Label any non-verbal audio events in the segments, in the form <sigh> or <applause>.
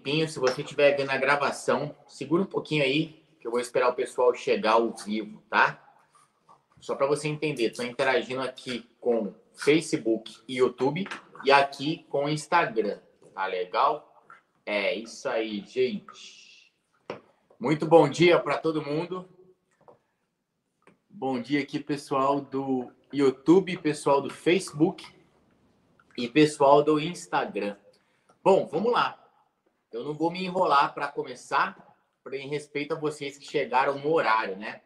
tempinho, se você estiver vendo a gravação, segura um pouquinho aí, que eu vou esperar o pessoal chegar ao vivo, tá? Só para você entender, estou interagindo aqui com Facebook e YouTube e aqui com Instagram, tá legal? É isso aí, gente. Muito bom dia para todo mundo. Bom dia aqui, pessoal do YouTube, pessoal do Facebook e pessoal do Instagram. Bom, vamos lá. Eu não vou me enrolar para começar, em respeito a vocês que chegaram no horário, né?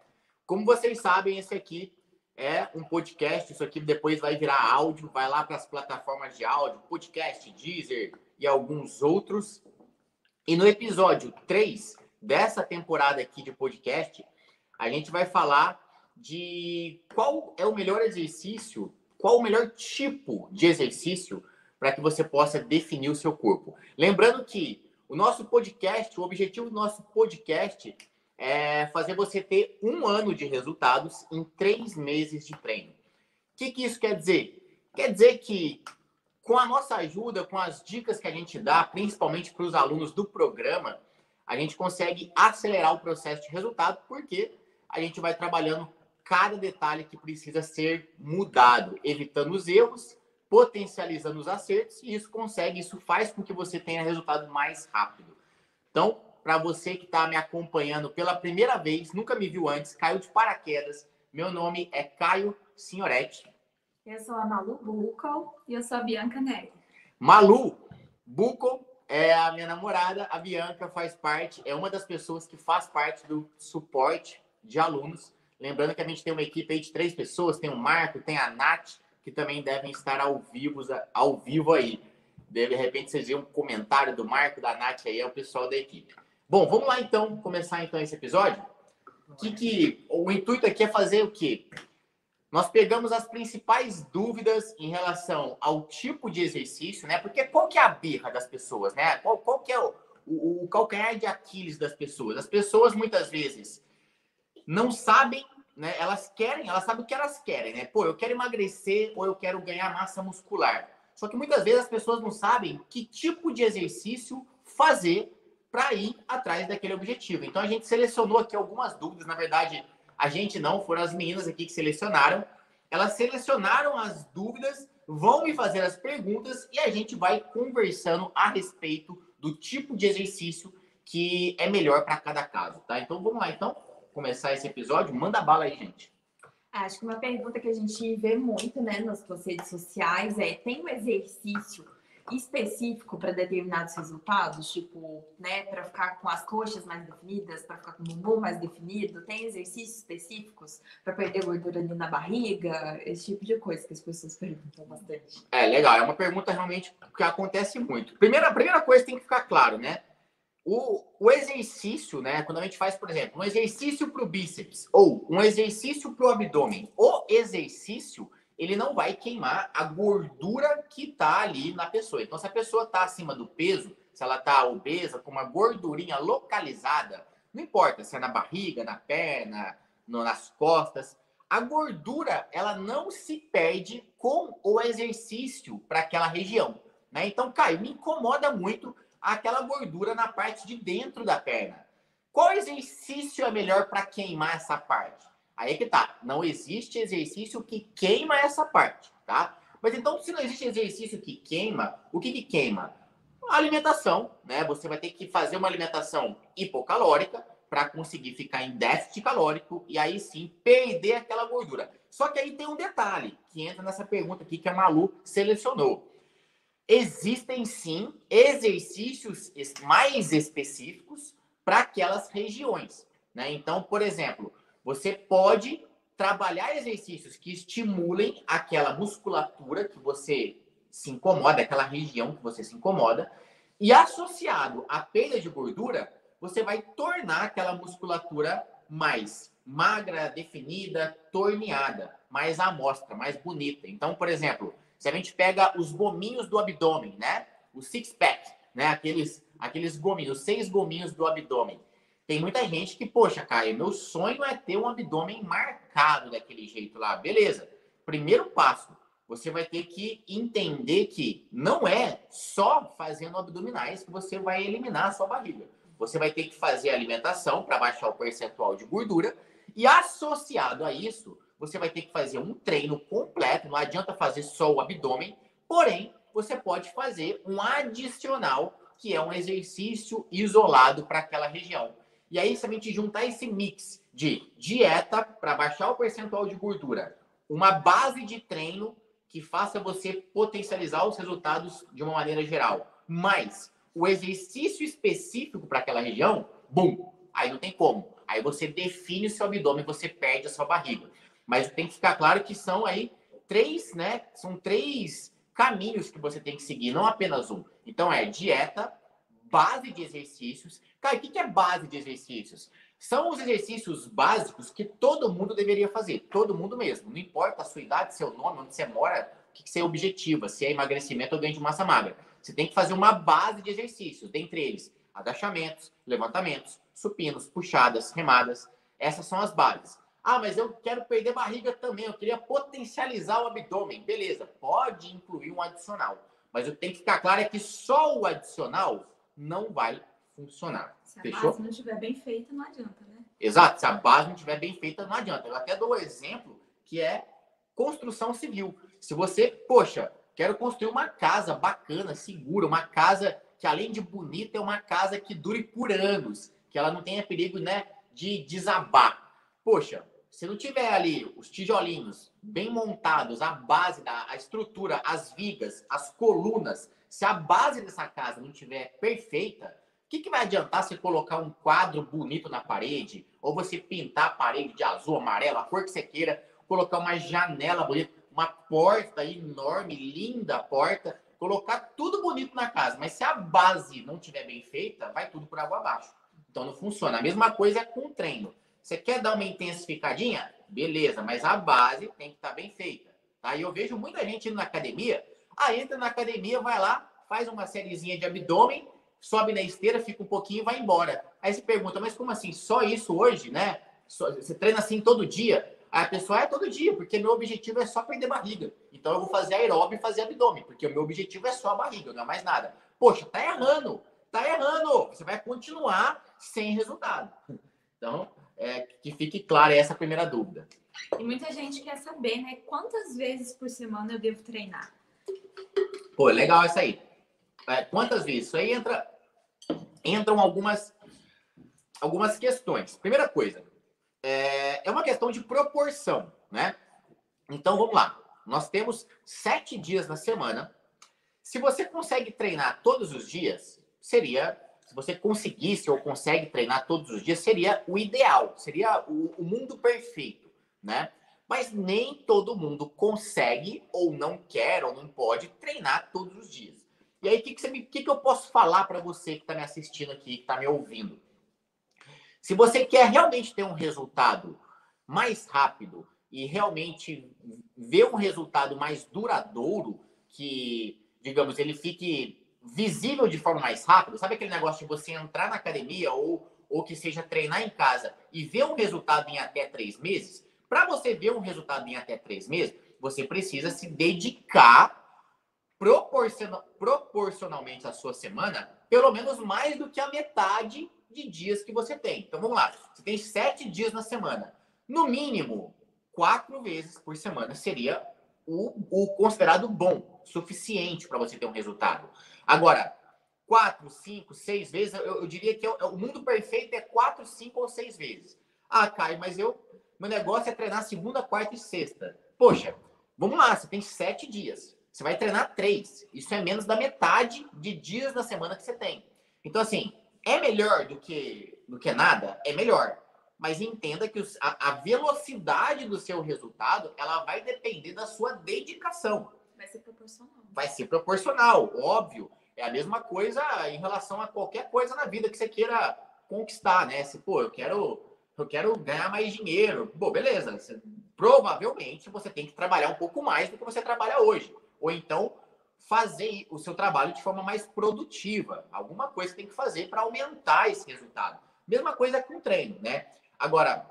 Como vocês sabem, esse aqui é um podcast. Isso aqui depois vai virar áudio, vai lá para as plataformas de áudio, podcast, Deezer e alguns outros. E no episódio 3 dessa temporada aqui de podcast, a gente vai falar de qual é o melhor exercício, qual o melhor tipo de exercício para que você possa definir o seu corpo. Lembrando que o nosso podcast, o objetivo do nosso podcast é fazer você ter um ano de resultados em três meses de treino. O que, que isso quer dizer? Quer dizer que com a nossa ajuda, com as dicas que a gente dá, principalmente para os alunos do programa, a gente consegue acelerar o processo de resultado, porque a gente vai trabalhando cada detalhe que precisa ser mudado, evitando os erros potencializando os acertos e isso consegue, isso faz com que você tenha resultado mais rápido. Então, para você que está me acompanhando pela primeira vez, nunca me viu antes, caiu de paraquedas. Meu nome é Caio Signoretti. Eu sou a Malu Bucol e eu sou a Bianca Neri. Malu Bucol é a minha namorada, a Bianca faz parte, é uma das pessoas que faz parte do suporte de alunos. Lembrando que a gente tem uma equipe de três pessoas, tem o Marco, tem a Nath, que também devem estar ao vivo, ao vivo aí. De repente vocês viram um comentário do Marco, da Nath aí, é o pessoal da equipe. Bom, vamos lá então, começar então esse episódio. Que, que o intuito aqui é fazer o quê? Nós pegamos as principais dúvidas em relação ao tipo de exercício, né? Porque qual que é a birra das pessoas, né? Qual, qual que é o, o, o calcanhar de Aquiles das pessoas? As pessoas muitas vezes não sabem né? Elas querem, elas sabem o que elas querem, né? Pô, eu quero emagrecer ou eu quero ganhar massa muscular. Só que muitas vezes as pessoas não sabem que tipo de exercício fazer para ir atrás daquele objetivo. Então a gente selecionou aqui algumas dúvidas, na verdade, a gente não, foram as meninas aqui que selecionaram. Elas selecionaram as dúvidas, vão me fazer as perguntas e a gente vai conversando a respeito do tipo de exercício que é melhor para cada caso, tá? Então vamos lá, então começar esse episódio, manda bala aí, gente. Acho que uma pergunta que a gente vê muito, né, nas redes sociais é: tem um exercício específico para determinados resultados, tipo, né, para ficar com as coxas mais definidas, para ficar com o bumbum mais definido? Tem exercícios específicos para perder gordura ali na barriga? Esse tipo de coisa que as pessoas perguntam bastante. É legal, é uma pergunta realmente que acontece muito. Primeira, a primeira coisa tem que ficar claro, né? O, o exercício, né? Quando a gente faz, por exemplo, um exercício para o bíceps ou um exercício para o abdômen, o exercício ele não vai queimar a gordura que está ali na pessoa. Então, se a pessoa está acima do peso, se ela está obesa, com uma gordurinha localizada, não importa se é na barriga, na perna, no, nas costas, a gordura ela não se perde com o exercício para aquela região. Né? Então, Caio, me incomoda muito aquela gordura na parte de dentro da perna. Qual exercício é melhor para queimar essa parte? Aí é que tá. Não existe exercício que queima essa parte, tá? Mas então, se não existe exercício que queima, o que, que queima? A alimentação, né? Você vai ter que fazer uma alimentação hipocalórica para conseguir ficar em déficit calórico e aí sim perder aquela gordura. Só que aí tem um detalhe que entra nessa pergunta aqui que a Malu selecionou existem sim exercícios mais específicos para aquelas regiões. Né? Então, por exemplo, você pode trabalhar exercícios que estimulem aquela musculatura que você se incomoda, aquela região que você se incomoda, e associado à perda de gordura, você vai tornar aquela musculatura mais magra, definida, torneada, mais amostra, mais bonita. Então, por exemplo, se a gente pega os gominhos do abdômen, né? O six pack, né? Aqueles, aqueles gominhos, os seis gominhos do abdômen. Tem muita gente que, poxa, Caio, meu sonho é ter um abdômen marcado daquele jeito lá. Beleza. Primeiro passo, você vai ter que entender que não é só fazendo abdominais que você vai eliminar a sua barriga. Você vai ter que fazer alimentação para baixar o percentual de gordura e associado a isso, você vai ter que fazer um treino completo, não adianta fazer só o abdômen, porém, você pode fazer um adicional, que é um exercício isolado para aquela região. E aí, se a gente juntar esse mix de dieta para baixar o percentual de gordura, uma base de treino que faça você potencializar os resultados de uma maneira geral, mas o exercício específico para aquela região, bum, aí não tem como. Aí você define o seu abdômen, você perde a sua barriga. Mas tem que ficar claro que são aí três, né? São três caminhos que você tem que seguir, não apenas um. Então é dieta, base de exercícios. Cara, o que é base de exercícios? São os exercícios básicos que todo mundo deveria fazer, todo mundo mesmo. Não importa a sua idade, seu nome, onde você mora, o que você objetiva, se é emagrecimento ou ganho de massa magra. Você tem que fazer uma base de exercícios, dentre eles agachamentos, levantamentos, supinos, puxadas, remadas. Essas são as bases. Ah, mas eu quero perder barriga também, eu queria potencializar o abdômen. Beleza, pode incluir um adicional. Mas eu tenho que ficar claro é que só o adicional não vai funcionar. Se a Fechou? base não estiver bem feita, não adianta, né? Exato, se a base não estiver bem feita, não adianta. Eu até dou um exemplo que é construção civil. Se você, poxa, quero construir uma casa bacana, segura, uma casa que além de bonita, é uma casa que dure por anos, que ela não tenha perigo, né, de desabar. Poxa, se não tiver ali os tijolinhos bem montados, a base da a estrutura, as vigas, as colunas, se a base dessa casa não tiver perfeita, o que, que vai adiantar você colocar um quadro bonito na parede? Ou você pintar a parede de azul, amarelo, a cor que você queira, colocar uma janela bonita, uma porta enorme, linda porta, colocar tudo bonito na casa. Mas se a base não tiver bem feita, vai tudo por água abaixo. Então não funciona. A mesma coisa é com o treino. Você quer dar uma intensificadinha? Beleza, mas a base tem que estar tá bem feita. Tá? E eu vejo muita gente indo na academia, ah, entra na academia, vai lá, faz uma sériezinha de abdômen, sobe na esteira, fica um pouquinho e vai embora. Aí você pergunta, mas como assim? Só isso hoje, né? Você treina assim todo dia? Aí a pessoa é todo dia, porque meu objetivo é só perder barriga. Então eu vou fazer aeróbio e fazer abdômen, porque o meu objetivo é só a barriga, não é mais nada. Poxa, tá errando, tá errando. Você vai continuar sem resultado. Então, é, que fique clara essa primeira dúvida. E muita gente quer saber, né? Quantas vezes por semana eu devo treinar? Pô, legal essa aí. É, quantas vezes? Isso aí entra entram algumas, algumas questões. Primeira coisa, é, é uma questão de proporção, né? Então, vamos lá. Nós temos sete dias na semana. Se você consegue treinar todos os dias, seria. Se você conseguisse ou consegue treinar todos os dias, seria o ideal, seria o, o mundo perfeito, né? Mas nem todo mundo consegue, ou não quer, ou não pode treinar todos os dias. E aí, o que, que, que, que eu posso falar para você que está me assistindo aqui, que está me ouvindo? Se você quer realmente ter um resultado mais rápido e realmente ver um resultado mais duradouro, que, digamos, ele fique visível de forma mais rápida, sabe aquele negócio de você entrar na academia ou, ou que seja treinar em casa e ver um resultado em até três meses? Para você ver um resultado em até três meses, você precisa se dedicar proporcional, proporcionalmente à sua semana, pelo menos mais do que a metade de dias que você tem. Então vamos lá. Você tem sete dias na semana. No mínimo, quatro vezes por semana seria o, o considerado bom, suficiente para você ter um resultado. Agora, quatro, cinco, seis vezes, eu, eu diria que eu, o mundo perfeito é quatro, cinco ou seis vezes. Ah, Caio, mas eu, meu negócio é treinar segunda, quarta e sexta. Poxa, vamos lá, você tem sete dias. Você vai treinar três. Isso é menos da metade de dias da semana que você tem. Então, assim, é melhor do que, do que nada? É melhor. Mas entenda que a, a, velocidade do seu resultado, ela vai depender da sua dedicação. Ser proporcional. Vai ser proporcional, óbvio. É a mesma coisa em relação a qualquer coisa na vida que você queira conquistar, né? Se, pô, eu quero, eu quero ganhar mais dinheiro. Pô, beleza. Você, provavelmente você tem que trabalhar um pouco mais do que você trabalha hoje ou então fazer o seu trabalho de forma mais produtiva. Alguma coisa tem que fazer para aumentar esse resultado. Mesma coisa com o treino, né? Agora,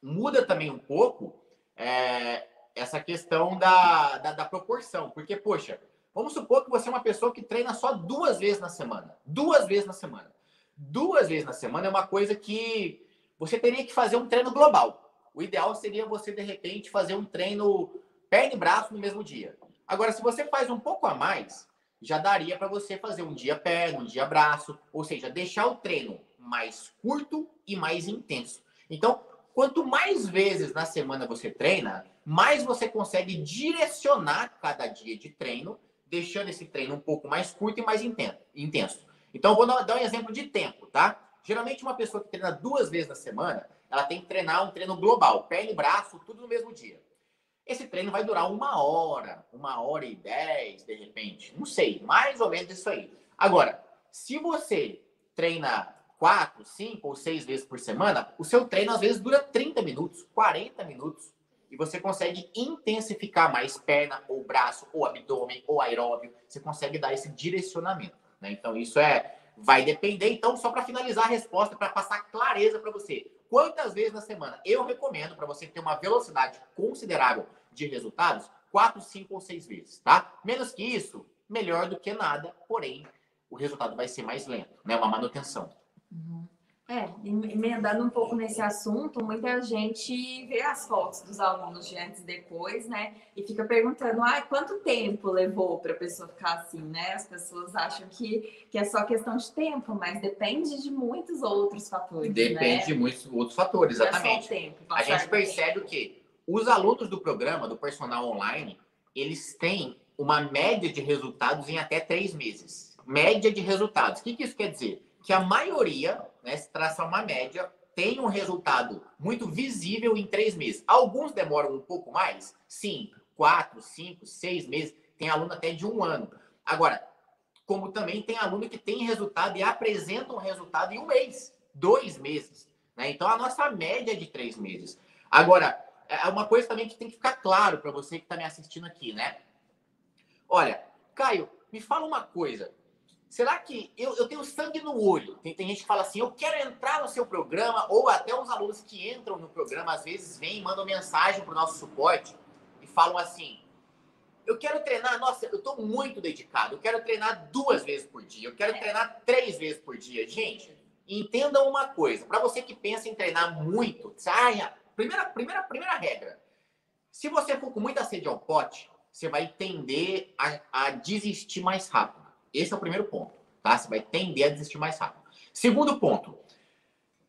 muda também um pouco é, essa questão da, da, da, proporção. Porque, poxa, vamos supor que você é uma pessoa que treina só duas vezes na semana. Duas vezes na semana. Duas vezes na semana é uma coisa que você teria que fazer um treino global. O ideal seria você, de repente, fazer um treino perna e braço no mesmo dia. Agora, se você faz um pouco a mais, já daria para você fazer um dia perna, um dia braço, ou seja, deixar o treino mais curto e mais intenso. Então, quanto mais vezes na semana você treina, mais você consegue direcionar cada dia de treino, deixando esse treino um pouco mais curto e mais intenso. Então, vou dar um exemplo de tempo, tá? Geralmente, uma pessoa que treina duas vezes na semana, ela tem que treinar um treino global, perna e braço, tudo no mesmo dia. Esse treino vai durar uma hora, uma hora e dez, de repente. Não sei, mais ou menos isso aí. Agora, se você treina quatro, cinco ou seis vezes por semana, o seu treino às vezes dura 30 minutos, 40 minutos. E você consegue intensificar mais perna, ou braço, ou abdômen, ou aeróbio. Você consegue dar esse direcionamento. Né? Então, isso é. Vai depender. Então, só para finalizar a resposta, para passar clareza para você. Quantas vezes na semana? Eu recomendo para você ter uma velocidade considerável de resultados quatro, cinco ou seis vezes, tá? Menos que isso, melhor do que nada, porém, o resultado vai ser mais lento, né? Uma manutenção. É, emendando um pouco nesse assunto, muita gente vê as fotos dos alunos de antes e depois, né? E fica perguntando, ah, quanto tempo levou para a pessoa ficar assim, né? As pessoas acham que, que é só questão de tempo, mas depende de muitos outros fatores. Depende né? de muitos outros fatores, exatamente. É tempo, a gente percebe o quê? Os alunos do programa, do personal online, eles têm uma média de resultados em até três meses. Média de resultados. O que, que isso quer dizer? Que a maioria, né, se traça uma média, tem um resultado muito visível em três meses. Alguns demoram um pouco mais, sim, quatro, cinco, seis meses. Tem aluno até de um ano. Agora, como também tem aluno que tem resultado e apresenta um resultado em um mês, dois meses. Né? Então, a nossa média é de três meses. Agora, é uma coisa também que tem que ficar claro para você que está me assistindo aqui, né? Olha, Caio, me fala uma coisa. Será que eu, eu tenho sangue no olho? Tem, tem, gente que fala assim, eu quero entrar no seu programa, ou até os alunos que entram no programa, às vezes vêm e mandam mensagem para o nosso suporte e falam assim, eu quero treinar, nossa, eu estou muito dedicado, eu quero treinar duas vezes por dia, eu quero treinar três vezes por dia. Gente, entendam uma coisa, para você que pensa em treinar muito, saia, Primeira, primeira, primeira regra. Se você for com muita sede ao pote, você vai tender a, a desistir mais rápido. Esse é o primeiro ponto, tá? Você vai tender a desistir mais rápido. Segundo ponto,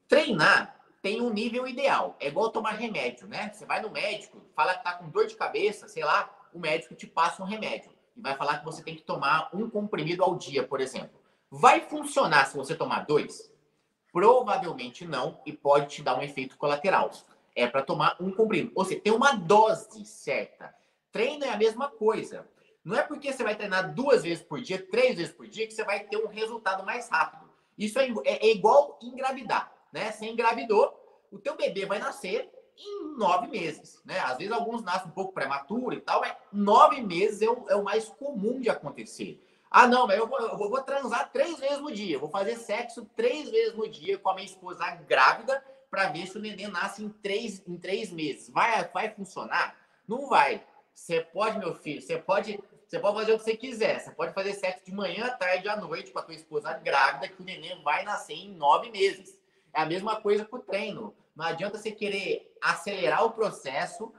treinar tem um nível ideal. É igual tomar remédio, né? Você vai no médico, fala que tá com dor de cabeça, sei lá, o médico te passa um remédio e vai falar que você tem que tomar um comprimido ao dia, por exemplo. Vai funcionar se você tomar dois? Provavelmente não e pode te dar um efeito colateral é para tomar um comprimido. Ou seja, tem uma dose certa. Treino é a mesma coisa. Não é porque você vai treinar duas vezes por dia, três vezes por dia, que você vai ter um resultado mais rápido. Isso é, é, é igual engravidar, né? Você engravidou, o teu bebê vai nascer em nove meses, né? Às vezes alguns nascem um pouco prematuro e tal, mas nove meses é o, é o mais comum de acontecer. Ah, não, mas eu vou, eu vou transar três vezes no dia, vou fazer sexo três vezes no dia com a minha esposa grávida para ver se o neném nasce em três, em três meses. Vai, vai funcionar? Não vai. Você pode, meu filho, você pode, você pode fazer o que você quiser. Você pode fazer sexo de manhã, tarde, à noite com a tua esposa grávida, que o neném vai nascer em nove meses. É a mesma coisa com o treino. Não adianta você querer acelerar o processo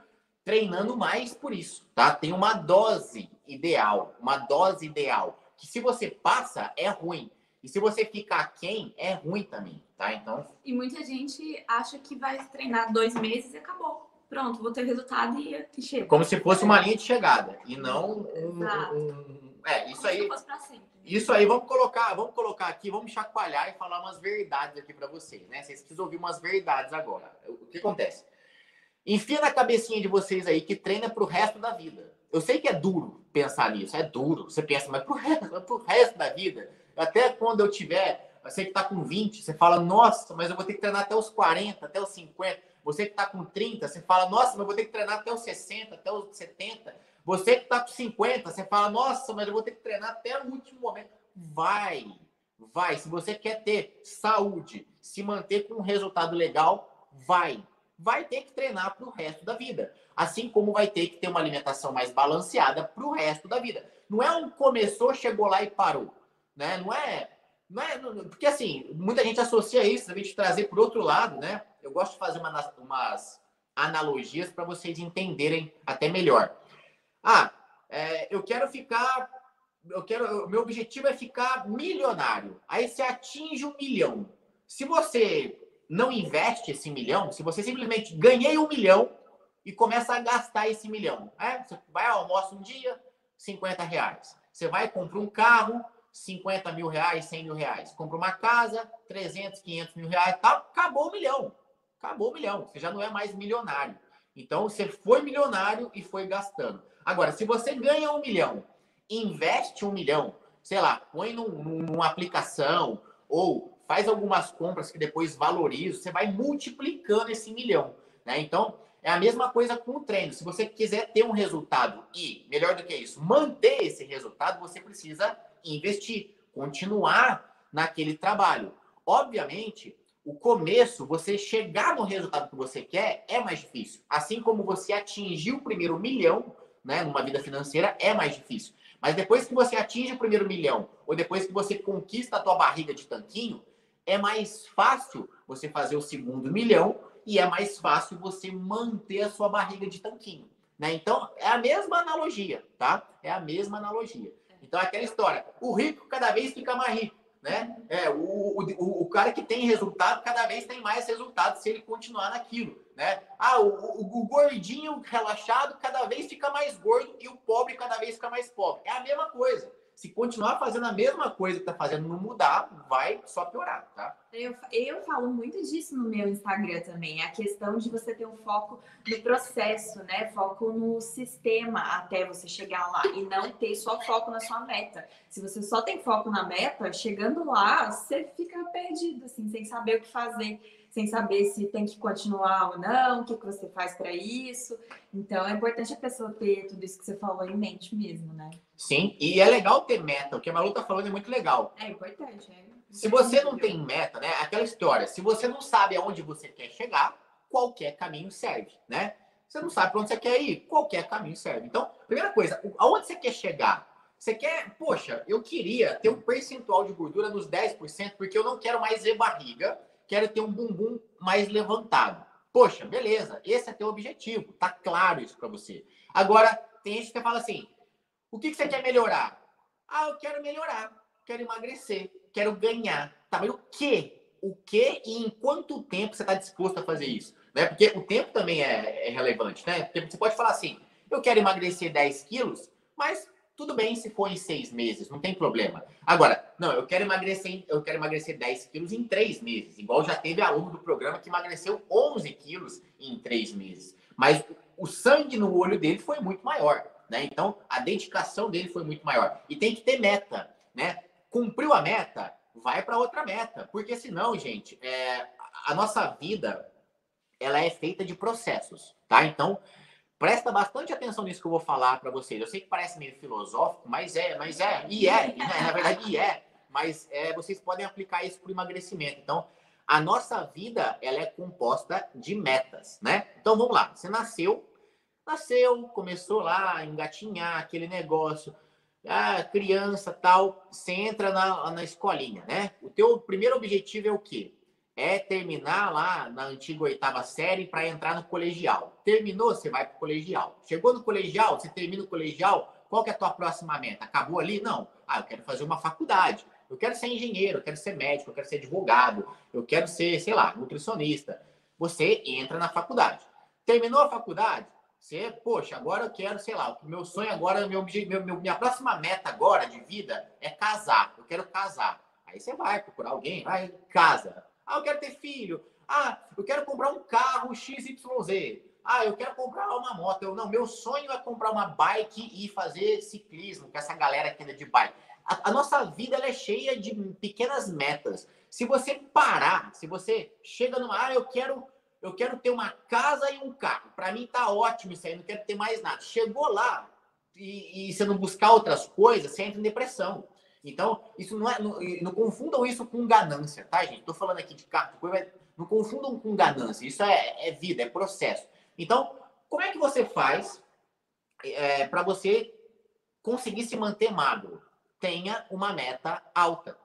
treinando mais por isso, tá? Tem uma dose ideal, uma dose ideal, que se você passa, é ruim. E se você ficar quem, é ruim também, tá? Então. E muita gente acha que vai treinar dois meses e acabou. Pronto, vou ter resultado e, e chega. Como se fosse uma linha de chegada. E não um. um... É, isso aí. Isso aí, vamos colocar, vamos colocar aqui, vamos chacoalhar e falar umas verdades aqui para vocês, né? Vocês precisam ouvir umas verdades agora. O que acontece? Enfia na cabecinha de vocês aí que treina pro resto da vida. Eu sei que é duro pensar nisso, é duro. Você pensa, mas pro resto, pro resto da vida até quando eu tiver, você que está com 20, você fala, nossa, mas eu vou ter que treinar até os 40, até os 50. Você que está com 30, você fala, nossa, mas eu vou ter que treinar até os 60, até os 70. Você que está com 50, você fala, nossa, mas eu vou ter que treinar até o último momento. Vai, vai. Se você quer ter saúde, se manter com um resultado legal, vai. vai ter que treinar para o resto da vida. Assim como vai ter que ter uma alimentação mais balanceada para o resto da vida. Não é um começou, chegou lá e parou. Né? Não é. Não é porque assim, muita gente associa isso, a gente trazer por outro lado, né? Eu gosto de fazer uma, umas analogias para vocês entenderem até melhor. Ah, é, eu quero ficar. Eu quero. Meu objetivo é ficar milionário. Aí você atinge um milhão. Se você não investe esse milhão, se você simplesmente ganhei um milhão e começa a gastar esse milhão, é? você vai almoço um dia, 50 reais. Você vai comprar um carro, 50 mil reais, 100 mil reais. Compra uma casa, 300, 500 mil reais, tá, acabou o milhão. Acabou o milhão. Você já não é mais milionário. Então, você foi milionário e foi gastando. Agora, se você ganha um milhão, investe um milhão, sei lá, põe num, numa aplicação ou faz algumas compras que depois valoriza, você vai multiplicando esse milhão. Né? Então, é a mesma coisa com o treino. Se você quiser ter um resultado e, melhor do que isso, manter esse resultado, você precisa investir, continuar naquele trabalho. Obviamente, o começo, você chegar no resultado que você quer, é mais difícil. Assim como você atingir o primeiro milhão, né, numa vida financeira, é mais difícil. Mas depois que você atinge o primeiro milhão, ou depois que você conquista a tua barriga de tanquinho, é mais fácil você fazer o segundo milhão e é mais fácil você manter a sua barriga de tanquinho. Né? Então, é a mesma analogia, tá? É a mesma analogia. Então, aquela história. O rico cada vez fica mais rico. Né? É, o, o, o cara que tem resultado cada vez tem mais resultado se ele continuar naquilo. Né? Ah, o, o, o, gordinho relaxado cada vez fica mais gordo e o pobre cada vez fica mais pobre. É a mesma coisa se continuar fazendo a mesma coisa que tá fazendo, não mudar, vai só piorar, tá? Eu, eu falo muito disso no meu Instagram também, a questão de você ter um foco no processo, né? Foco no sistema até você chegar lá e não ter só foco na sua meta. Se você só tem foco na meta, chegando lá, você fica perdido, assim, sem saber o que fazer sem saber se tem que continuar ou não, o que, que você faz para isso. Então, é importante a pessoa ter tudo isso que você falou em mente mesmo, né? Sim, e é legal ter meta. O que a Malu tá falando é muito legal. É importante, é. Se você não tem meta, né? Aquela história, se você não sabe aonde você quer chegar, qualquer caminho serve, né? Você não sabe para onde você quer ir, qualquer caminho serve. Então, primeira coisa, aonde você quer chegar? Você quer, poxa, eu queria ter um percentual de gordura nos 10%, porque eu não quero mais ver barriga, quero ter um bumbum mais levantado. Poxa, beleza, esse é teu objetivo, tá claro isso para você. Agora, tem gente que fala assim: o que, que você quer melhorar? Ah, eu quero melhorar, quero emagrecer, quero ganhar. Tá, mas o quê? O quê e em quanto tempo você está disposto a fazer isso? Né? Porque o tempo também é, é relevante, né? Porque você pode falar assim: eu quero emagrecer 10 quilos, mas tudo bem se for em seis meses, não tem problema. Agora, não, eu quero emagrecer, eu quero emagrecer 10 quilos em três meses. Igual já teve aluno do programa que emagreceu 11 quilos em três meses. Mas o sangue no olho dele foi muito maior, né? Então, a dedicação dele foi muito maior. E tem que ter meta, né? Cumpriu a meta, vai para outra meta. Porque senão, gente, é, a nossa vida, ela é feita de processos, tá? Então, Presta bastante atenção nisso que eu vou falar para vocês. Eu sei que parece meio filosófico, mas é, mas é, e é, na verdade é, mas é, vocês podem aplicar isso para o emagrecimento. Então, a nossa vida ela é composta de metas, né? Então vamos lá. Você nasceu, nasceu, começou lá a engatinhar aquele negócio, ah, criança tal, você entra na, na escolinha, né? O teu primeiro objetivo é o quê? É terminar lá na antiga oitava série para entrar no colegial. Terminou, você vai para o colegial. Chegou no colegial, você termina o colegial, qual que é a tua próxima meta? Acabou ali? Não. Ah, eu quero fazer uma faculdade. Eu quero ser engenheiro, eu quero ser médico, eu quero ser advogado, eu quero ser, sei lá, nutricionista. Você entra na faculdade. Terminou a faculdade? Você, poxa, agora eu quero, sei lá, o meu sonho agora, meu, meu, minha próxima meta agora de vida é casar. Eu quero casar. Aí você vai procurar alguém, vai, casa ah, eu quero ter filho. Ah, eu quero comprar um carro XYZ. Ah, eu quero comprar uma moto. Eu, não, meu sonho é comprar uma bike e fazer ciclismo com essa galera que anda de bike. A, a nossa vida é cheia de pequenas metas. Se você parar, se você chega numa, ah, eu quero, eu quero ter uma casa e um carro. Para mim tá ótimo isso aí, não quero ter mais nada. Chegou lá e, e você não buscar outras coisas, você entra em depressão. Então, isso não é. Não, não confundam isso com ganância, tá, gente? Tô falando aqui de carro, mas não confundam com ganância. Isso é, é vida, é processo. Então, como é que você faz é, para você conseguir se manter magro? Tenha uma meta alta,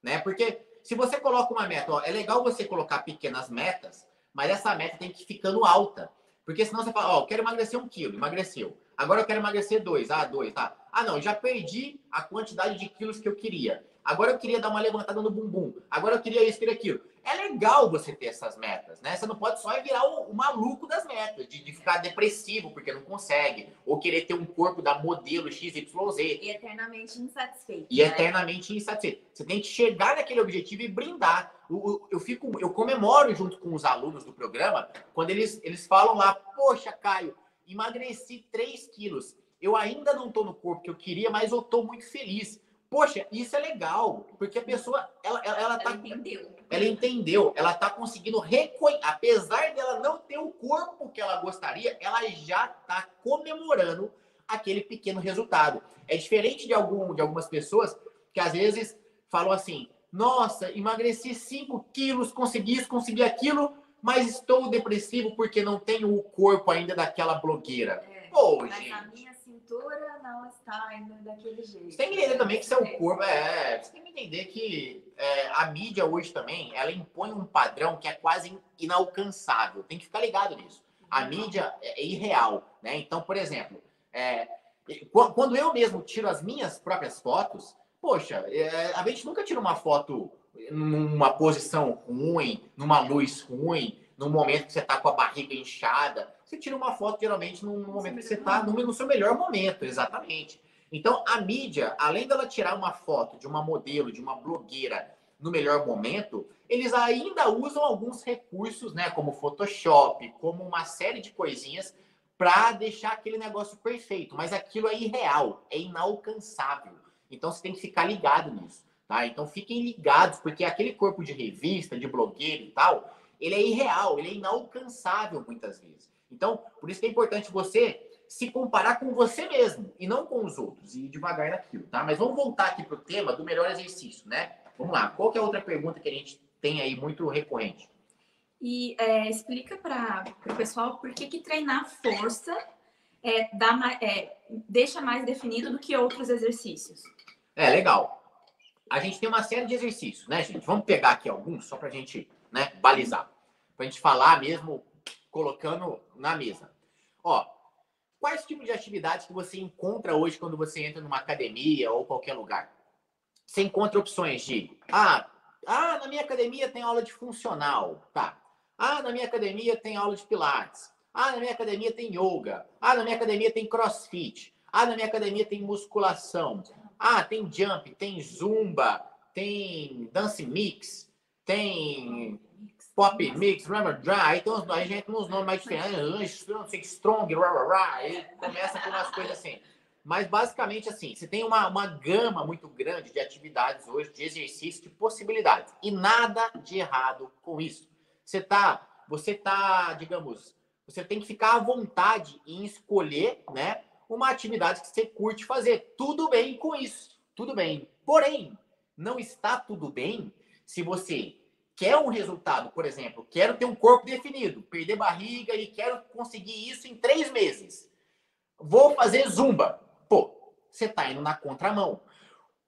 né? Porque se você coloca uma meta, ó, é legal você colocar pequenas metas, mas essa meta tem que ir ficando alta. Porque senão você fala, ó, quero emagrecer um quilo, emagreceu. Agora eu quero emagrecer dois, ah, dois, tá. Ah, não, já perdi a quantidade de quilos que eu queria. Agora eu queria dar uma levantada no bumbum. Agora eu queria isso, queria aquilo. É legal você ter essas metas, né? Você não pode só virar o, o maluco das metas, de, de, ficar depressivo porque não consegue, ou querer ter um corpo da modelo XYZ. E eternamente insatisfeito. E né? eternamente insatisfeito. Você tem que chegar naquele objetivo e brindar. Eu, eu, fico, eu comemoro junto com os alunos do programa quando eles, eles falam lá, poxa, Caio, emagreci 3 quilos. Eu ainda não estou no corpo que eu queria, mas eu estou muito feliz. Poxa, isso é legal, porque a pessoa, ela, ela, ela, tá, ela entendeu. Ela entendeu, ela está conseguindo reconhecer, apesar dela não ter o corpo que ela gostaria, ela já está comemorando aquele pequeno resultado. É diferente de, algum, de algumas pessoas que às vezes falam assim: nossa, emagreci 5 quilos, consegui isso, consegui aquilo, mas estou depressivo porque não tenho o corpo ainda daquela blogueira. É, Pô, mas gente. a minha cintura não está ainda daquele jeito. Você tem que entender também que seu corpo é. Você tem que entender que é, a mídia hoje também ela impõe um padrão que é quase inalcançável. Tem que ficar ligado nisso. A uhum. mídia é, é irreal, né? Então, por exemplo, é, quando eu mesmo tiro as minhas próprias fotos, poxa, é, a gente nunca tira uma foto numa posição ruim, numa luz ruim, num momento que você está com a barriga inchada. Você tira uma foto geralmente num momento que você está no, no seu melhor momento, exatamente. Então, a mídia, além dela tirar uma foto de uma modelo, de uma blogueira no melhor momento, eles ainda usam alguns recursos, né, como Photoshop, como uma série de coisinhas para deixar aquele negócio perfeito. Mas aquilo é irreal, é inalcançável. Então, você tem que ficar ligado nisso. Tá? Então fiquem ligados, porque aquele corpo de revista, de blogueiro e tal, ele é irreal, ele é inalcançável muitas vezes. Então, por isso que é importante você se comparar com você mesmo e não com os outros, e ir devagar naquilo, tá? Mas vamos voltar aqui para o tema do melhor exercício, né? Vamos lá, qual é a outra pergunta que a gente tem aí muito recorrente? E é, explica para o pessoal por que, que treinar força é, dá, é, deixa mais definido do que outros exercícios. É, legal a gente tem uma série de exercícios, né, gente? Vamos pegar aqui alguns só para a gente né, balizar. Para a gente falar mesmo colocando na mesa. Ó, quais tipos de atividades que você encontra hoje quando você entra numa academia ou qualquer lugar? Você encontra opções de, ah, ah, na minha academia tem aula de funcional, tá? Ah, na minha academia tem aula de pilates. Ah, na minha academia tem yoga. Ah, na minha academia tem crossfit. Ah, na minha academia tem musculação. Ah, tem jump, tem zumba, tem dance mix, tem pop mix, remember dry, então a gente tem uns nomes mais diferentes, não sei, strong, rah, rah, rah, e começa com umas coisas assim. Mas basicamente assim, você tem uma, uma gama muito grande de atividades hoje, de exercício, de possibilidades. E nada de errado com isso. Você tá, você tá, digamos, você tem que ficar à vontade em escolher, né? Uma atividade que você curte fazer. Tudo bem com isso, tudo bem. Porém, não está tudo bem se você quer um resultado, por exemplo, quero ter um corpo definido, perder barriga e quero conseguir isso em três meses. Vou fazer zumba. Pô, você está indo na contramão.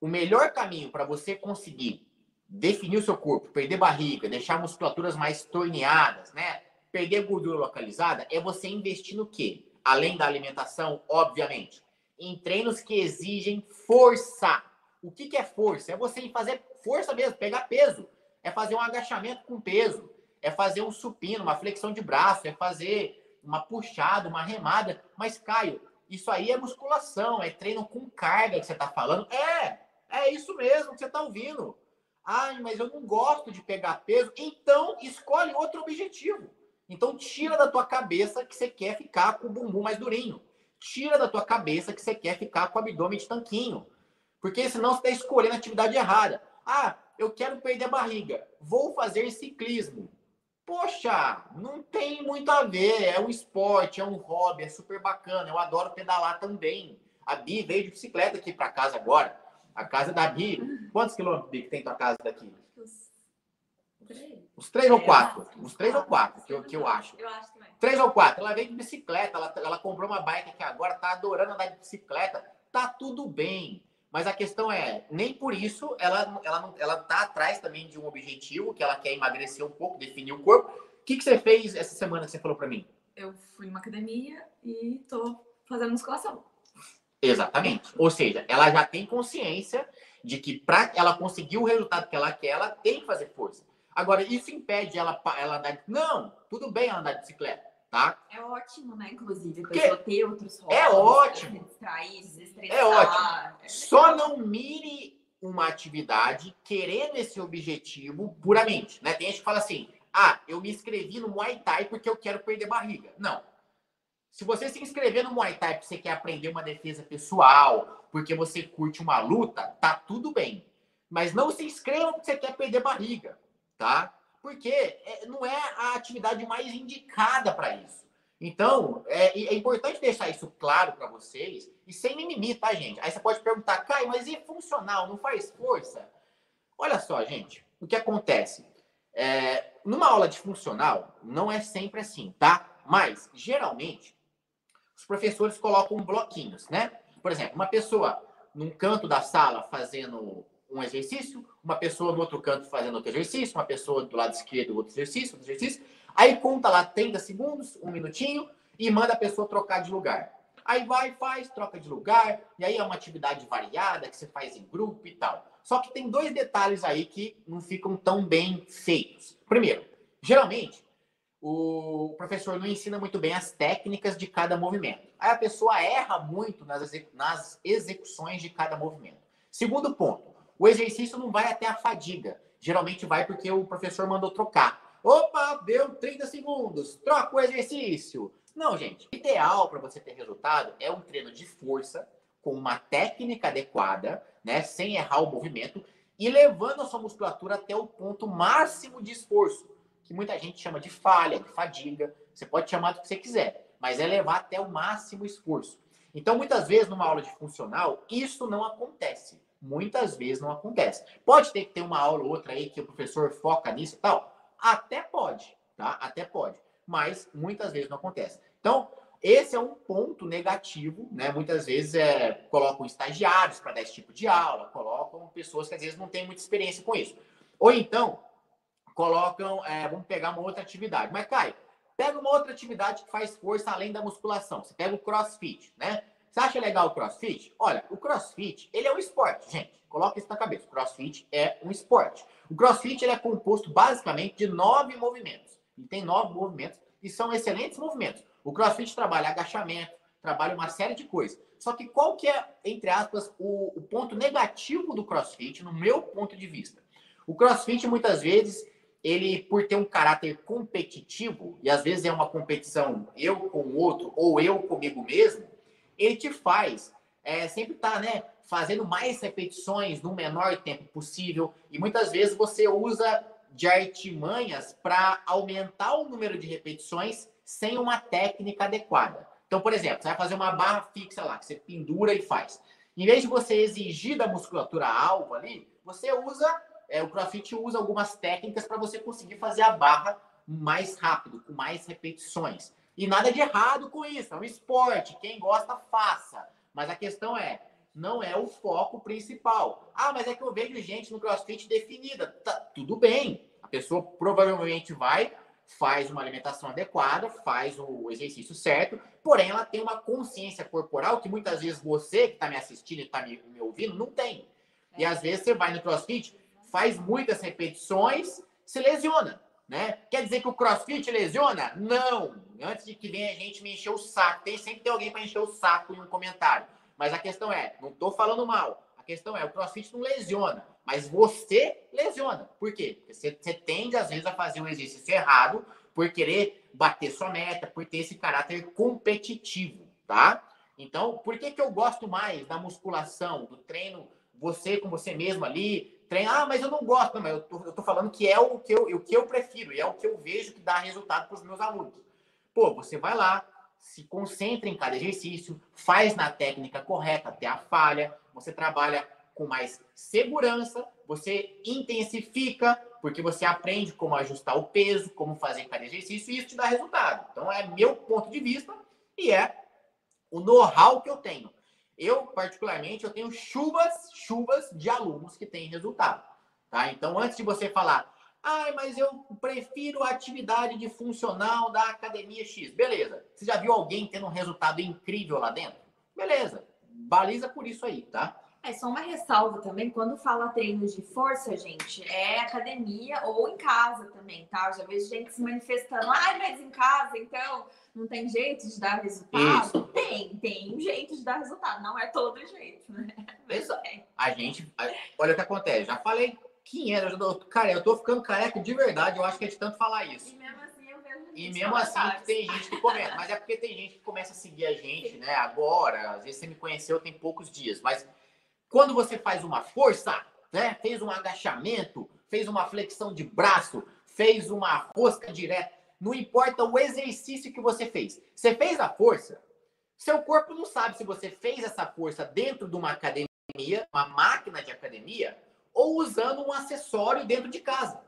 O melhor caminho para você conseguir definir o seu corpo, perder barriga, deixar musculaturas mais torneadas, né? Perder gordura localizada, é você investir no quê? Além da alimentação, obviamente, em treinos que exigem força. O que, que é força? É você fazer força mesmo, pegar peso. É fazer um agachamento com peso. É fazer um supino, uma flexão de braço. É fazer uma puxada, uma remada. Mas, Caio, isso aí é musculação, é treino com carga que você está falando. É, é isso mesmo que você está ouvindo. Ai, mas eu não gosto de pegar peso. Então, escolhe outro objetivo. Então tira da tua cabeça que você quer ficar com o bumbum mais durinho. Tira da tua cabeça que você quer ficar com o abdômen de tanquinho. Porque senão você está escolhendo a atividade errada. Ah, eu quero perder a barriga. Vou fazer ciclismo. Poxa, não tem muito a ver. É um esporte, é um hobby, é super bacana. Eu adoro pedalar também. A Bi veio de bicicleta aqui para casa agora. A casa da Bi. Quantos quilômetros, Bi, que tem tua casa daqui? Os três. Uns três ou É, quatro. Uns três ou quatro, que eu, que eu acho. Eu acho também. Três ou quatro. Ela veio de bicicleta, ela, ela comprou uma bike aqui agora, tá adorando andar de bicicleta. Tá tudo bem. Mas a questão é, nem por isso ela, ela, ela tá atrás também de um objetivo, que ela quer emagrecer um pouco, definir o corpo. O que, que você fez essa semana que você falou para mim? Eu fui numa academia e tô fazendo musculação. Exatamente. Ou seja, ela já tem consciência de que para ela conseguir o resultado que ela quer, ela tem que fazer força. Agora, isso impede ela, ela andar. Não, tudo bem ela andar de bicicleta, tá? É ótimo, né? Inclusive, a Que- pessoa ter outros hobbies. É ótimo. Se distrair, se estressar. É ótimo. Só não mire uma atividade querendo esse objetivo puramente, né? Tem gente que fala assim: "Ah, eu me inscrevi no Muay Thai porque eu quero perder barriga". Não. Se você se inscrever no Muay Thai porque você quer aprender uma defesa pessoal, porque você curte uma luta, tá tudo bem. Mas não se inscreva porque você quer perder barriga, tá? Porque é, não é a atividade mais indicada para isso. Então, é, é importante deixar isso claro para vocês e sem mimimi, tá, gente? Aí você pode perguntar, Caio, mas e funcional? Não faz força? Olha só, gente, o que acontece? É, numa aula de funcional, não é sempre assim, tá? Mas, geralmente, os professores colocam bloquinhos, né? Por exemplo, uma pessoa num canto da sala fazendo um exercício, uma pessoa no outro canto fazendo outro exercício, uma pessoa do lado esquerdo outro exercício, outro exercício. Aí conta lá 30 segundos, um minutinho, e manda a pessoa trocar de lugar. Aí vai, faz, troca de lugar, e aí é uma atividade variada que você faz em grupo e tal. Só que tem dois detalhes aí que não ficam tão bem feitos. Primeiro, geralmente, o professor não ensina muito bem as técnicas de cada movimento. Aí a pessoa erra muito nas, exec- nas execuções de cada movimento. Segundo ponto, o exercício não vai até a fadiga. Geralmente vai porque o professor mandou trocar. Opa, deu 30 segundos, troca o exercício. Não, gente. O ideal para você ter resultado é um treino de força, com uma técnica adequada, né, sem errar o movimento, e levando a sua musculatura até o ponto máximo de esforço, que muita gente chama de falha, de fadiga. Você pode chamar do que você quiser, mas é levar até o máximo esforço. Então, muitas vezes, numa aula de funcional, isso não acontece. Muitas vezes não acontece. Pode ter que ter uma aula ou outra aí que o professor foca nisso e tal. Até pode, tá? Até pode. Mas muitas vezes não acontece. Então, esse é um ponto negativo, né? Muitas vezes é, colocam estagiários para dar esse tipo de aula, colocam pessoas que às vezes não têm muita experiência com isso. Ou então, colocam, é, vamos pegar uma outra atividade. Mas, Caio, pega uma outra atividade que faz força além da musculação. Você pega o crossfit, né? Você acha legal o crossfit? Olha, o crossfit, ele é um esporte, gente. Coloca isso na cabeça. O crossfit é um esporte. O crossfit ele é composto basicamente de nove movimentos. Ele tem nove movimentos e são excelentes movimentos. O crossfit trabalha agachamento, trabalha uma série de coisas. Só que qual que é, entre aspas, o, o ponto negativo do crossfit, no meu ponto de vista? O crossfit, muitas vezes, ele, por ter um caráter competitivo, e às vezes é uma competição eu com o outro, ou eu comigo mesmo, ele te faz é, sempre estar tá, né, fazendo mais repetições no menor tempo possível, e muitas vezes você usa de artimanhas para aumentar o número de repetições sem uma técnica adequada. Então, por exemplo, você vai fazer uma barra fixa lá, que você pendura e faz. Em vez de você exigir da musculatura alvo ali, você usa, é, o CrossFit usa algumas técnicas para você conseguir fazer a barra mais rápido, com mais repetições. E nada de errado com isso, é um esporte, quem gosta, faça. Mas a questão é, não é o foco principal. Ah, mas é que eu vejo gente no CrossFit definida. Tá, tudo bem, a pessoa provavelmente vai faz uma alimentação adequada, faz o exercício certo, porém ela tem uma consciência corporal que muitas vezes você que está me assistindo e está me, me, ouvindo não tem. E às vezes você vai no crossfit, faz muitas repetições, se lesiona. Né? Quer dizer que o crossfit lesiona? Não! Antes de que venha a gente me encher o saco, tem sempre tem alguém para encher o saco em um comentário. Mas a questão é, não estou falando mal. A questão é, o crossfit não lesiona, mas você lesiona. Por quê? Porque você, você tende, às vezes, a fazer um exercício errado por querer bater sua meta, por ter esse caráter competitivo, tá? Então, por que, que eu gosto mais da musculação, do treino, você com você mesmo ali, treino, ah, mas eu não gosto, não, mas eu tô, eu tô falando que é o que eu, o que eu prefiro, e é o que eu vejo que dá resultado para os meus alunos. Pô, você vai lá, se concentra em cada exercício, faz na técnica correta até a falha, você trabalha com mais segurança, você intensifica, porque você aprende como ajustar o peso, como fazer cada exercício, e isso te dá resultado. Então, é meu ponto de vista e é o know-how que eu tenho. Eu, particularmente, eu tenho chuvas, chuvas de alunos que têm resultado. Tá? Então, antes de você falar, ah, mas eu prefiro a atividade de funcional da academia X. Beleza. Você já viu alguém tendo um resultado incrível lá dentro? Beleza. Baliza por isso aí, tá? É só uma ressalva também, quando fala treinos de força, gente, é academia ou em casa também, tá? Eu já vejo gente se manifestando, ai, mas em casa, então não tem jeito de dar resultado? Isso. Tem, tem um jeito de dar resultado, não é todo jeito, né? <laughs> Exato. A gente, olha o que acontece, já falei 500, eu tô, cara, eu tô ficando careca de verdade, eu acho que é de tanto falar isso. E mesmo assim eu vejo E mesmo assim tem gente que começa, mas é porque tem gente que começa a seguir a gente, Sim. né? Agora, às vezes você me conheceu tem poucos dias, mas quando você faz uma força, né? Fez um agachamento, fez uma flexão de braço, fez uma rosca direta, não importa o exercício que você fez. Você fez a força, seu corpo não sabe se você fez essa força dentro de uma academia, uma máquina de academia, ou usando um acessório dentro de casa.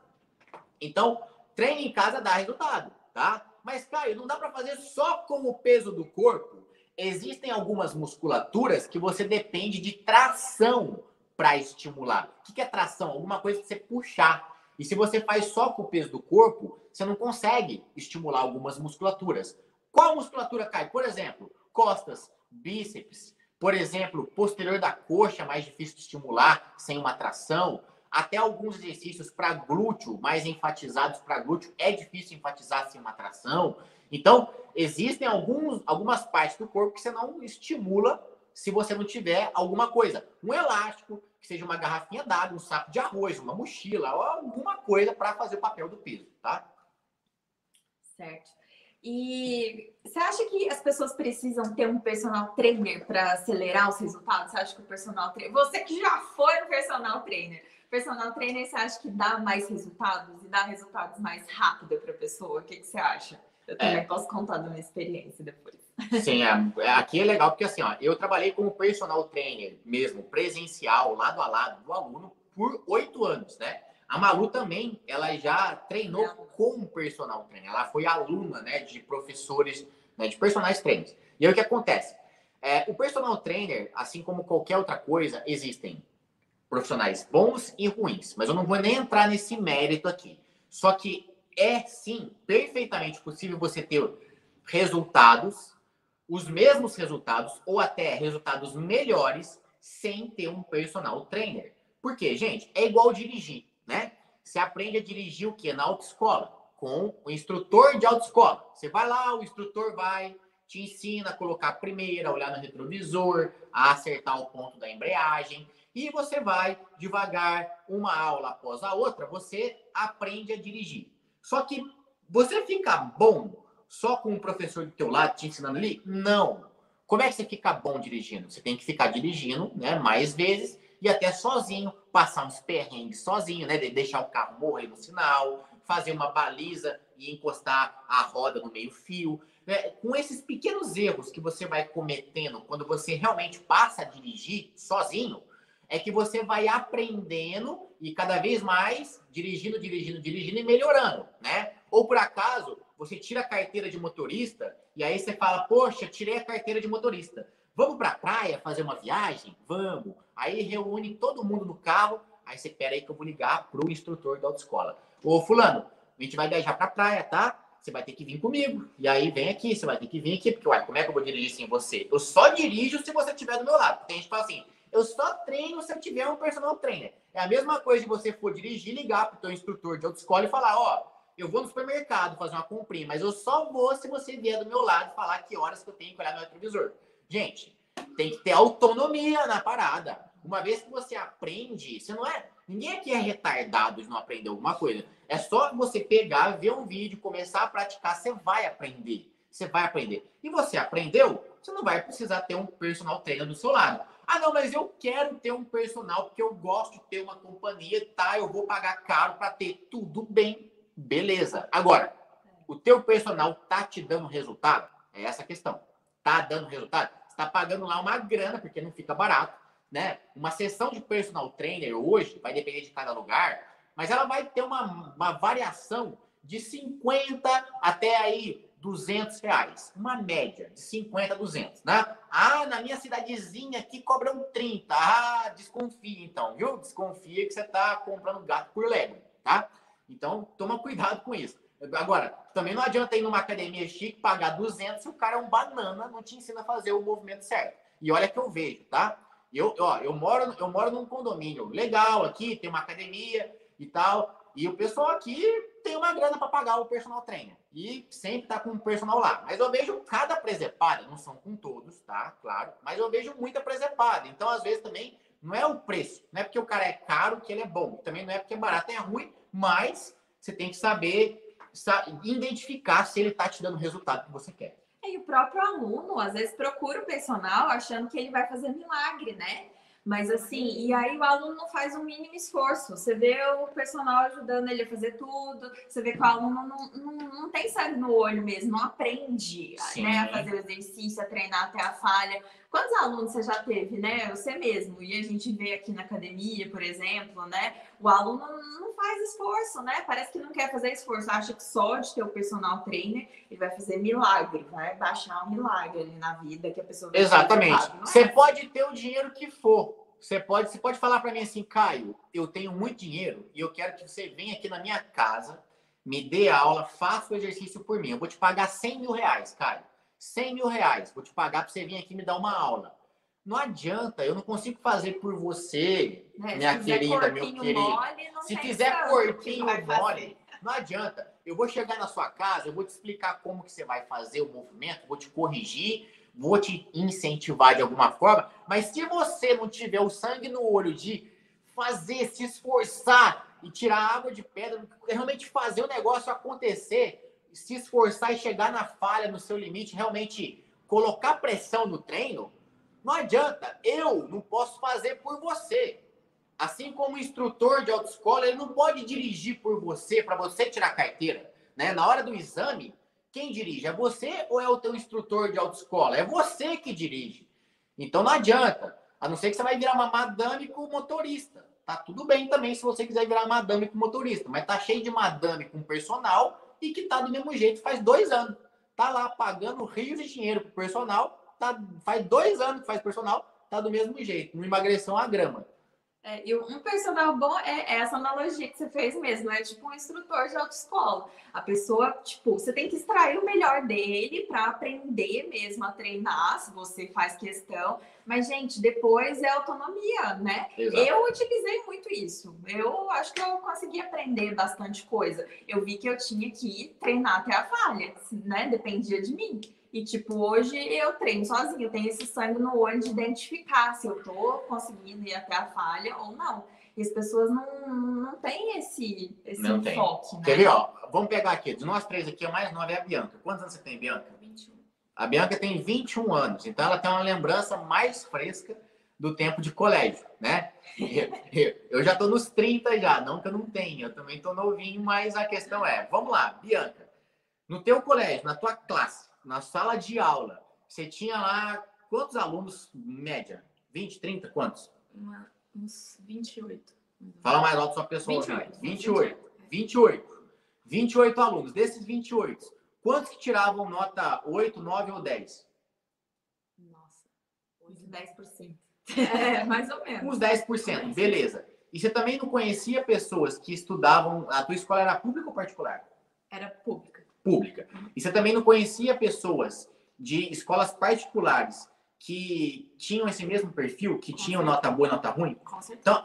Então, treino em casa dá resultado, tá? Mas, Caio, não dá para fazer só com o peso do corpo existem algumas musculaturas que você depende de tração para estimular. O que é tração? Alguma coisa que você puxar. E se você faz só com o peso do corpo, você não consegue estimular algumas musculaturas. Qual musculatura cai? Por exemplo, costas, bíceps. Por exemplo, posterior da coxa, mais difícil de estimular sem uma tração. Até alguns exercícios para glúteo, mais enfatizados para glúteo, é difícil enfatizar sem uma tração. Então, existem alguns, algumas partes do corpo que você não estimula se você não tiver alguma coisa. Um elástico, que seja uma garrafinha d'água, um saco de arroz, uma mochila, ou alguma coisa para fazer o papel do peso, tá? Certo. E você acha que as pessoas precisam ter um personal trainer para acelerar os resultados? Você acha que o personal trainer. Você que já foi um personal trainer, personal trainer, você acha que dá mais resultados e dá resultados mais rápido para a pessoa? O que, que você acha? Eu também é. posso contar da minha experiência depois. Sim, é, é, aqui é legal porque assim, ó, eu trabalhei como personal trainer mesmo, presencial, lado a lado do aluno, por oito anos, né? A Malu também, ela já treinou como personal trainer. Ela foi aluna, né, de professores, né, de personagens trainers. E aí o que acontece? É, o personal trainer, assim como qualquer outra coisa, existem profissionais bons e ruins. Mas eu não vou nem entrar nesse mérito aqui. Só que é sim perfeitamente possível você ter resultados, os mesmos resultados, ou até resultados melhores, sem ter um personal trainer. Por quê, gente? É igual dirigir, né? Você aprende a dirigir o quê? Na autoescola, com o instrutor de autoescola. Você vai lá, o instrutor vai, te ensina a colocar a primeira, a olhar no retrovisor, a acertar o ponto da embreagem. E você vai devagar, uma aula após a outra, você aprende a dirigir. Só que você fica bom só com um professor do teu lado te ensinando ali? Não. Como é que você fica bom dirigindo? Você tem que ficar dirigindo, né, mais vezes e até sozinho, passar uns perrengues sozinho, né, deixar o carro morrer no sinal, fazer uma baliza e encostar a roda no meio-fio. Né? Com esses pequenos erros que você vai cometendo quando você realmente passa a dirigir sozinho, é que você vai aprendendo e cada vez mais dirigindo, dirigindo, dirigindo e melhorando, né? Ou por acaso, você tira a carteira de motorista e aí você fala, poxa, tirei a carteira de motorista. Vamos para a praia fazer uma viagem? Vamos. Aí reúne todo mundo no carro. Aí você espera aí que eu vou ligar pro instrutor da autoescola. Ô, fulano, a gente vai viajar para a praia, tá? Você vai ter que vir comigo. E aí vem aqui, você vai ter que vir aqui, porque, uai, como é que eu vou dirigir sem você? Eu só dirijo se você estiver do meu lado. Tem gente que fala assim, eu só treino se eu tiver um personal trainer. É a mesma coisa de você for dirigir, ligar para o teu instrutor de autoescola e falar, ó, eu vou no supermercado fazer uma comprinha, mas eu só vou se você vier do meu lado falar que horas que eu tenho que olhar no retrovisor. Gente, tem que ter autonomia na parada. Uma vez que você aprende, você não é. Ninguém aqui é retardado de não aprender alguma coisa. É só você pegar, ver um vídeo, começar a praticar, você vai aprender. Você vai aprender. E você aprendeu, você não vai precisar ter um personal trainer do seu lado. Ah, não, mas eu quero ter um personal porque eu gosto de ter uma companhia, tá? Eu vou pagar caro para ter tudo bem, beleza. Agora, o teu personal tá te dando resultado? É essa a questão. Tá dando resultado? Você tá pagando lá uma grana porque não fica barato. né? Uma sessão de personal trainer hoje, vai depender de cada lugar, mas ela vai ter uma, uma variação de 50 até aí 200 reais. Uma média de 50 a 200, né? Ah, na minha cidadezinha aqui cobram 30. Ah, desconfia então, viu? Desconfia que você está comprando gato por lego, tá? Então, toma cuidado com isso. Agora, também não adianta ir numa academia chique pagar 200 se o cara é um banana, não te ensina a fazer o movimento certo. E olha que eu vejo, tá? Eu, ó, eu moro, eu moro num condomínio legal aqui, tem uma academia e tal, e o pessoal aqui tem uma grana para pagar o personal trainer. E sempre tá com o personal lá. Mas eu vejo cada presepada, não são com todos, tá? Claro. Mas eu vejo muita presepada. Então, às vezes, também não é o preço. Não é porque o cara é caro que ele é bom. Também não é porque é barato, é ruim. Mas você tem que saber, identificar se ele tá te dando o resultado que você quer. E o próprio aluno, às vezes, procura o personal achando que ele vai fazer milagre, né? Mas assim, e aí o aluno não faz o mínimo esforço. Você vê o personal ajudando ele a fazer tudo, você vê que o aluno não, não, não tem sangue no olho mesmo, não aprende né, a fazer o exercício, a treinar até a falha. Quantos alunos você já teve, né? Você mesmo. E a gente vê aqui na academia, por exemplo, né? O aluno não faz esforço, né? Parece que não quer fazer esforço. Acha que só de ter o personal trainer ele vai fazer milagre, vai baixar um milagre ali na vida que a pessoa vai Exatamente. Você é pode ter o dinheiro que for. Você pode, você pode falar para mim assim, Caio, eu tenho muito dinheiro e eu quero que você venha aqui na minha casa, me dê aula, faça o exercício por mim. Eu vou te pagar 100 mil reais, Caio. 100 mil reais, vou te pagar para você vir aqui me dar uma aula. Não adianta, eu não consigo fazer por você, é, minha querida, meu querido. Mole, se fizer corpinho mole, não adianta. Eu vou chegar na sua casa, eu vou te explicar como que você vai fazer o movimento, vou te corrigir, vou te incentivar de alguma forma, mas se você não tiver o sangue no olho de fazer, se esforçar e tirar água de pedra, realmente fazer o negócio acontecer, se esforçar e chegar na falha, no seu limite, realmente colocar pressão no treino, não adianta. Eu não posso fazer por você. Assim como o instrutor de autoescola, ele não pode dirigir por você, para você tirar carteira. Né? Na hora do exame, quem dirige? É você ou é o teu instrutor de autoescola? É você que dirige. Então não adianta. A não ser que você vai virar uma madame com motorista. Tá tudo bem também se você quiser virar madame com motorista. Mas tá cheio de madame com personal e que tá do mesmo jeito faz dois anos. Tá lá pagando rios de dinheiro pro personal, tá, faz dois anos que faz personal, tá do mesmo jeito, não emagreceu uma grama. É, e um personal bom é essa analogia que você fez mesmo, é tipo um instrutor de autoescola. A pessoa, tipo, você tem que extrair o melhor dele para aprender mesmo a treinar, se você faz questão. Mas, gente, depois é autonomia, né? Exato. Eu utilizei muito isso. Eu acho que eu consegui aprender bastante coisa. Eu vi que eu tinha que treinar até a falha, né? Dependia de mim. E, tipo, hoje eu treino sozinho, eu tenho esse sangue no olho de identificar se eu tô conseguindo ir até a falha ou não. E as pessoas não, não têm esse, esse não enfoque, tem. né? Quer ver, ó? Vamos pegar aqui. De nós três aqui, a mais nova é a Bianca. Quantos anos você tem, Bianca? 21. A Bianca tem 21 anos, então ela tem uma lembrança mais fresca do tempo de colégio, né? Eu já tô nos 30 já, não que eu não tenha, eu também tô novinho, mas a questão é, vamos lá, Bianca, no teu colégio, na tua classe, na sala de aula, você tinha lá quantos alunos, média? 20, 30, quantos? Uma, uns 28. Fala mais alto sua pessoa. 28. 28. 28. 28 alunos. Desses 28, quantos que tiravam nota 8, 9 ou 10? Nossa, uns 10%. É, mais ou menos. Uns 10%, beleza. E você também não conhecia pessoas que estudavam. A tua escola era pública ou particular? Era pública pública. E você também não conhecia pessoas de escolas particulares que tinham esse mesmo perfil, que tinham nota boa e nota ruim? Então,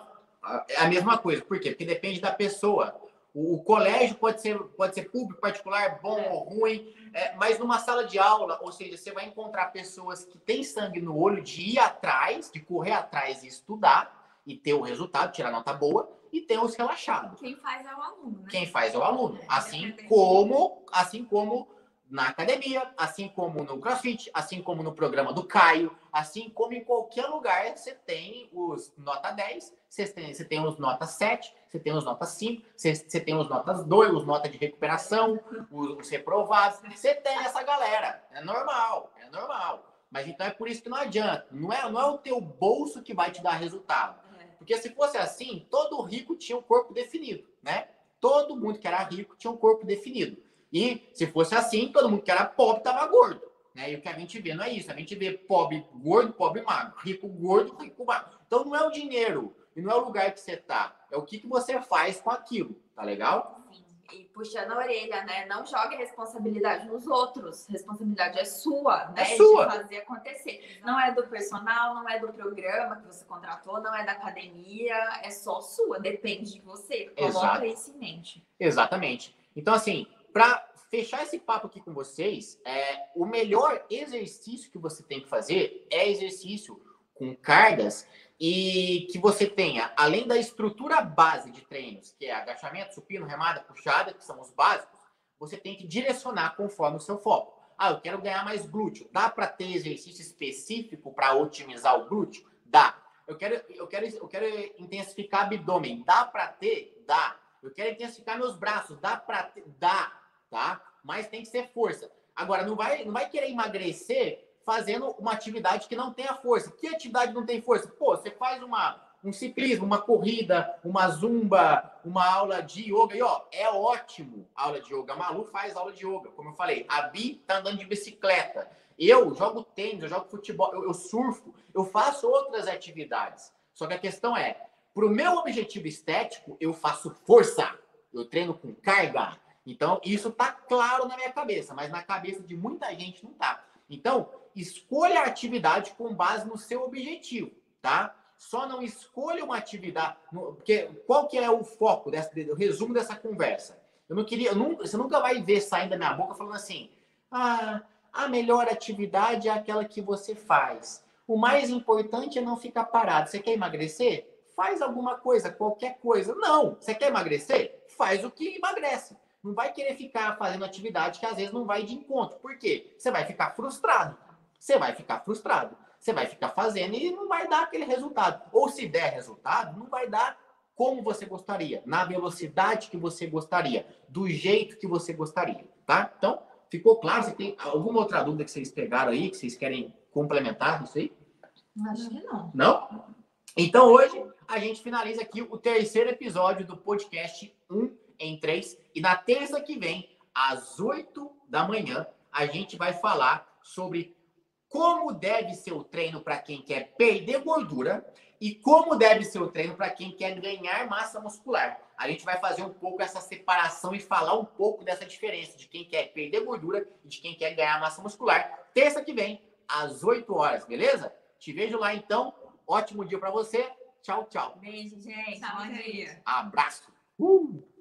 é a mesma coisa. Por quê? Porque depende da pessoa. O, colégio pode ser, pode ser público, particular, bom ou ruim, é, mas numa sala de aula, ou seja, você vai encontrar pessoas que têm sangue no olho de ir atrás, de correr atrás e estudar e ter o resultado, tirar nota boa, e tem os relaxados. Quem faz é o aluno, né? Quem faz é o aluno. É, assim como, assim como na academia, assim como no CrossFit, assim como no programa do Caio, assim como em qualquer lugar, você tem os nota 10, você tem, você tem os nota 7, você tem os nota 5, você, você tem os notas 2, os notas de recuperação, os, os reprovados. Você tem essa galera. É normal, é normal. Mas então é por isso que não adianta. Não é, não é o teu bolso que vai te dar resultado. Porque se fosse assim, todo rico tinha um corpo definido, né? Todo mundo que era rico tinha um corpo definido. E se fosse assim, todo mundo que era pobre estava gordo. Né? E o que a gente vê não é isso. A gente vê pobre gordo, pobre magro. Rico gordo, rico magro. Então não é o dinheiro e não é o lugar que você tá. É o que, que você faz com aquilo. Tá legal? E puxando a orelha, né? Não jogue responsabilidade nos outros. Responsabilidade é sua, né? É sua. De fazer acontecer. Não é do personal, não é do programa que você contratou, não é da academia, é só sua. Depende de você. Coloca Exato. isso em mente. Exatamente. Então, assim, para fechar esse papo aqui com vocês, é, o melhor exercício que você tem que fazer é exercício com cargas e que você tenha, além da estrutura base de treinos, que é agachamento, supino, remada, puxada, que são os básicos, você tem que direcionar conforme o seu foco. Ah, eu quero ganhar mais glúteo. Dá para ter exercício específico para otimizar o glúteo? Dá. Eu quero, eu quero, eu quero intensificar abdômen. Dá para ter? Dá. Eu quero intensificar meus braços. Dá para ter? Dá, tá? Mas tem que ser força. Agora, não vai, não vai querer emagrecer fazendo uma atividade que não tenha força. Que atividade não tem força? Pô, você faz uma, um ciclismo, uma corrida, uma zumba, uma aula de yoga. E ó, é ótimo a aula de yoga. A Malu faz aula de yoga, como eu falei. A Bi tá andando de bicicleta. Eu jogo tênis, eu jogo futebol, eu, eu surfo, eu faço outras atividades. Só que a questão é, pro meu objetivo estético, eu faço força. Eu treino com carga. Então, isso tá claro na minha cabeça, mas na cabeça de muita gente não tá. Então, escolha a atividade com base no seu objetivo, tá? Só não escolha uma atividade, porque qual que é o foco dessa, o resumo dessa conversa? Eu não queria, eu nunca, você nunca vai ver saindo da minha boca falando assim: "Ah, a melhor atividade é aquela que você faz. O mais importante é não ficar parado. Você quer emagrecer? Faz alguma coisa, qualquer coisa. Não, você quer emagrecer? Faz o que emagrece. Não vai querer ficar fazendo atividade que às vezes não vai de encontro. Por quê? Você vai ficar frustrado. Você vai ficar frustrado. Você vai ficar fazendo e não vai dar aquele resultado. Ou se der resultado, não vai dar como você gostaria, na velocidade que você gostaria, do jeito que você gostaria, tá? Então, ficou claro? Você tem alguma outra dúvida que vocês pegaram aí, que vocês querem complementar isso aí? Acho que não. Não? Então hoje a gente finaliza aqui o terceiro episódio do podcast 1 em 3. E na terça que vem, às 8 da manhã, a gente vai falar sobre como deve ser o treino para quem quer perder gordura e como deve ser o treino para quem quer ganhar massa muscular. A gente vai fazer um pouco essa separação e falar um pouco dessa diferença de quem quer perder gordura e de quem quer ganhar massa muscular. Terça que vem, às 8 horas, beleza? Te vejo lá então. Ótimo dia para você. Tchau, tchau. Beijo, gente. Tchau, Bom dia. Abraço. Uh!